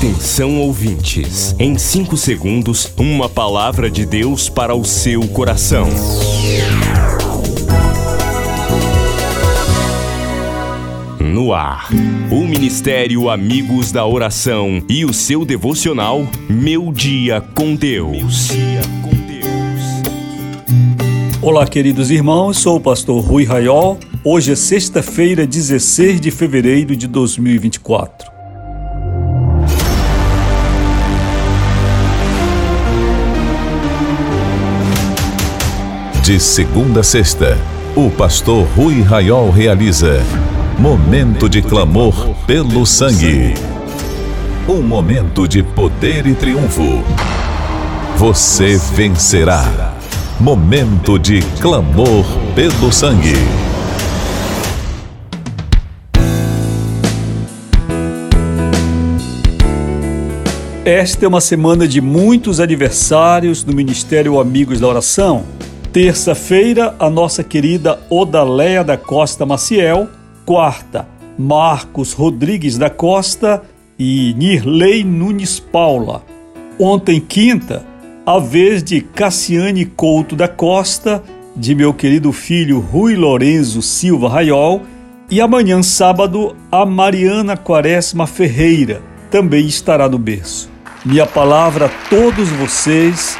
Atenção ouvintes, em 5 segundos, uma palavra de Deus para o seu coração. No ar, o Ministério Amigos da Oração e o seu devocional Meu Dia com Deus. Olá, queridos irmãos, sou o pastor Rui Raiol. Hoje é sexta-feira, 16 de fevereiro de 2024. De segunda a sexta, o pastor Rui Raiol realiza Momento de clamor pelo sangue. Um momento de poder e triunfo. Você vencerá. Momento de clamor pelo sangue. Esta é uma semana de muitos aniversários no Ministério Amigos da Oração. Terça-feira, a nossa querida Odaléia da Costa Maciel. Quarta, Marcos Rodrigues da Costa e Nirley Nunes Paula. Ontem, quinta, a vez de Cassiane Couto da Costa, de meu querido filho Rui Lorenzo Silva Raiol, e amanhã, sábado, a Mariana Quaresma Ferreira também estará no berço. Minha palavra a todos vocês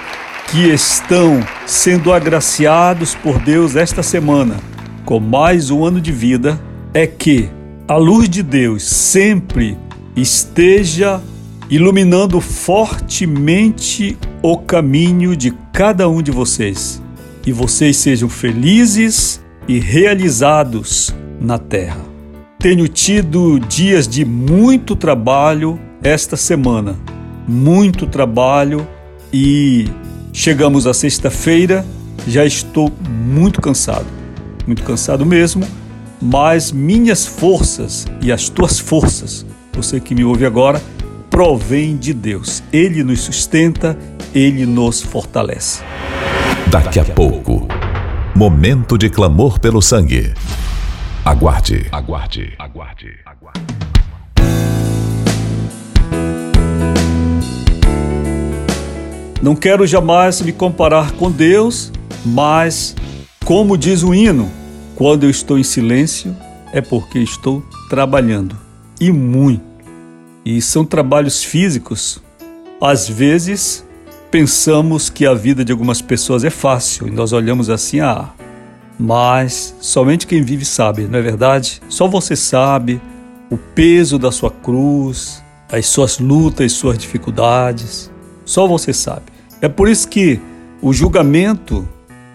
que estão sendo agraciados por Deus esta semana com mais um ano de vida é que a luz de Deus sempre esteja iluminando fortemente o caminho de cada um de vocês e vocês sejam felizes e realizados na terra. Tenho tido dias de muito trabalho esta semana, muito trabalho e chegamos à sexta-feira, já estou muito cansado, muito cansado mesmo, mas minhas forças e as tuas forças, você que me ouve agora, provém de Deus. Ele nos sustenta, ele nos fortalece. Daqui a pouco, momento de clamor pelo sangue. Aguarde, aguarde, aguarde, aguarde. Não quero jamais me comparar com Deus, mas, como diz o hino, quando eu estou em silêncio é porque estou trabalhando e muito. E são trabalhos físicos. Às vezes pensamos que a vida de algumas pessoas é fácil e nós olhamos assim, ah, mas somente quem vive sabe, não é verdade? Só você sabe o peso da sua cruz, as suas lutas, suas dificuldades. Só você sabe. É por isso que o julgamento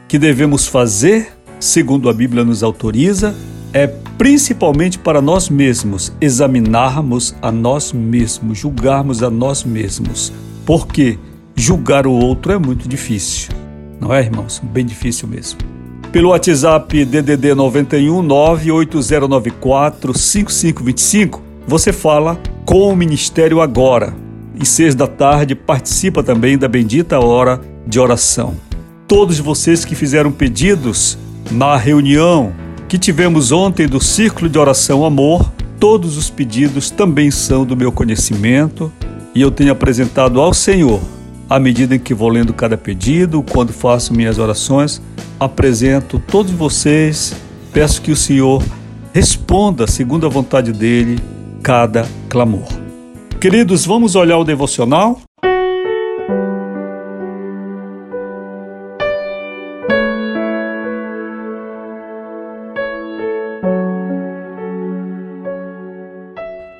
que devemos fazer, segundo a Bíblia nos autoriza, é principalmente para nós mesmos examinarmos a nós mesmos, julgarmos a nós mesmos. Porque julgar o outro é muito difícil. Não é, irmãos? Bem difícil mesmo. Pelo WhatsApp DDD 91 98094 5525, você fala com o Ministério agora e seis da tarde participa também da bendita hora de oração. Todos vocês que fizeram pedidos na reunião que tivemos ontem do Círculo de Oração Amor, todos os pedidos também são do meu conhecimento e eu tenho apresentado ao Senhor à medida em que vou lendo cada pedido, quando faço minhas orações, apresento todos vocês, peço que o Senhor responda segundo a vontade dele cada clamor. Queridos, vamos olhar o devocional?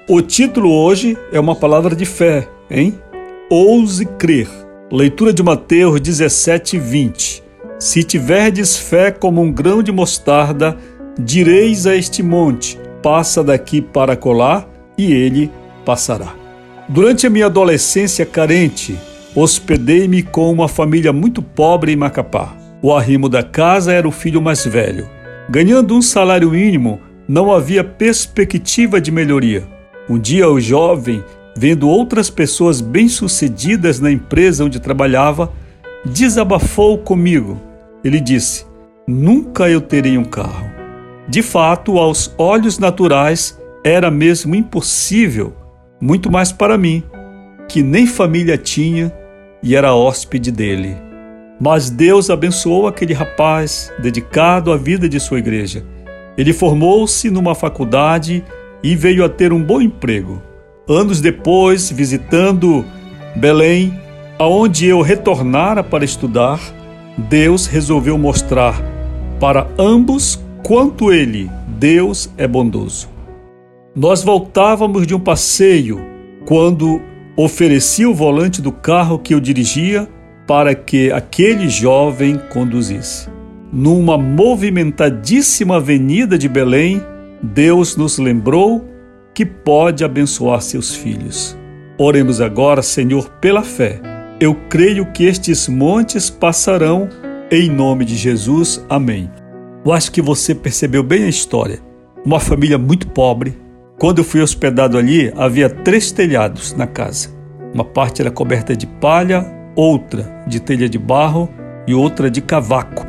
O título hoje é uma palavra de fé, hein? Ouse crer. Leitura de Mateus 17, 20. Se tiverdes fé como um grão de mostarda, direis a este monte: passa daqui para colar, e ele passará. Durante a minha adolescência carente, hospedei-me com uma família muito pobre em Macapá. O arrimo da casa era o filho mais velho. Ganhando um salário mínimo, não havia perspectiva de melhoria. Um dia o jovem, vendo outras pessoas bem-sucedidas na empresa onde trabalhava, desabafou comigo. Ele disse: Nunca eu terei um carro. De fato, aos olhos naturais, era mesmo impossível muito mais para mim. que nem família tinha e era hóspede dele. Mas Deus abençoou aquele rapaz dedicado à vida de sua igreja. Ele formou-se numa faculdade e veio a ter um bom emprego. Anos depois, visitando Belém, aonde eu retornara para estudar, Deus resolveu mostrar para ambos quanto ele, Deus, é bondoso. Nós voltávamos de um passeio quando ofereci o volante do carro que eu dirigia para que aquele jovem conduzisse. Numa movimentadíssima avenida de Belém, Deus nos lembrou que pode abençoar seus filhos. Oremos agora, Senhor, pela fé. Eu creio que estes montes passarão, em nome de Jesus. Amém. Eu acho que você percebeu bem a história. Uma família muito pobre. Quando eu fui hospedado ali, havia três telhados na casa. Uma parte era coberta de palha, outra de telha de barro e outra de cavaco,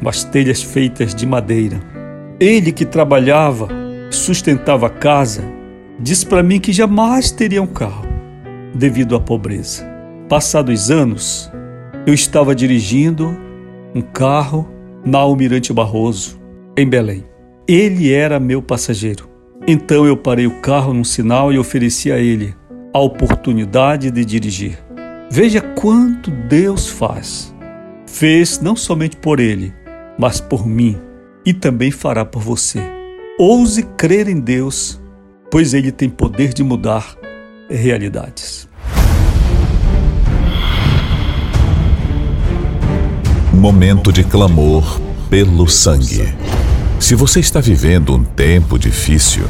umas telhas feitas de madeira. Ele que trabalhava, sustentava a casa, disse para mim que jamais teria um carro, devido à pobreza. Passados anos, eu estava dirigindo um carro na Almirante Barroso, em Belém. Ele era meu passageiro. Então eu parei o carro num sinal e ofereci a ele a oportunidade de dirigir. Veja quanto Deus faz. Fez não somente por ele, mas por mim e também fará por você. Ouse crer em Deus, pois ele tem poder de mudar realidades. Momento de clamor pelo sangue. Se você está vivendo um tempo difícil,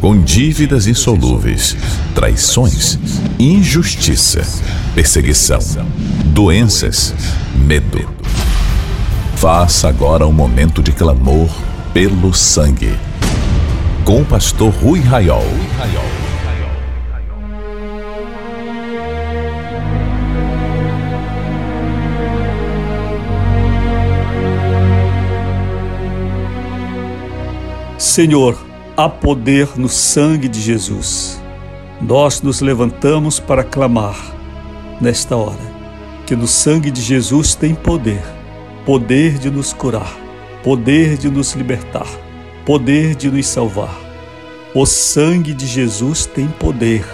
com dívidas insolúveis, traições, injustiça, perseguição, doenças, medo. Faça agora um momento de clamor pelo sangue. Com o pastor Rui Raiol. Senhor, há poder no sangue de Jesus. Nós nos levantamos para clamar nesta hora que no sangue de Jesus tem poder poder de nos curar, poder de nos libertar, poder de nos salvar. O sangue de Jesus tem poder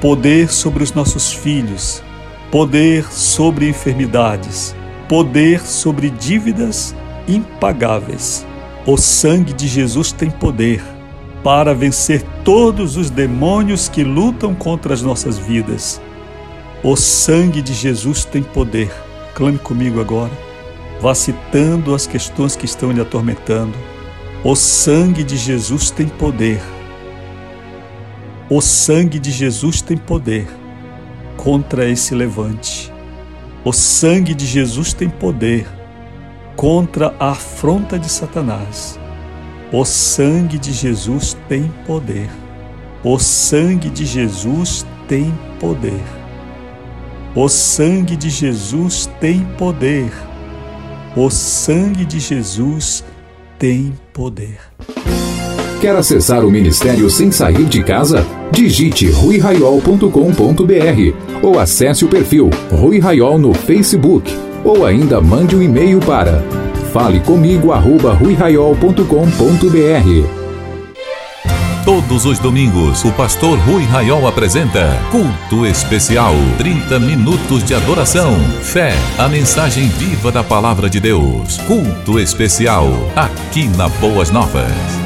poder sobre os nossos filhos, poder sobre enfermidades, poder sobre dívidas impagáveis o sangue de Jesus tem poder para vencer todos os demônios que lutam contra as nossas vidas. O sangue de Jesus tem poder. Clame comigo agora. Vá citando as questões que estão lhe atormentando. O sangue de Jesus tem poder. O sangue de Jesus tem poder contra esse levante. O sangue de Jesus tem poder contra a afronta de Satanás. O sangue de Jesus tem poder. O sangue de Jesus tem poder. O sangue de Jesus tem poder. O sangue de Jesus tem poder. Quer acessar o ministério sem sair de casa? Digite ruiraiol.com.br ou acesse o perfil Rui Raiol no Facebook ou ainda mande um e-mail para falecomigo@ruiraiol.com.br. Todos os domingos, o pastor Rui Raiol apresenta Culto Especial. 30 minutos de adoração, fé, a mensagem viva da palavra de Deus. Culto Especial, aqui na Boas Novas.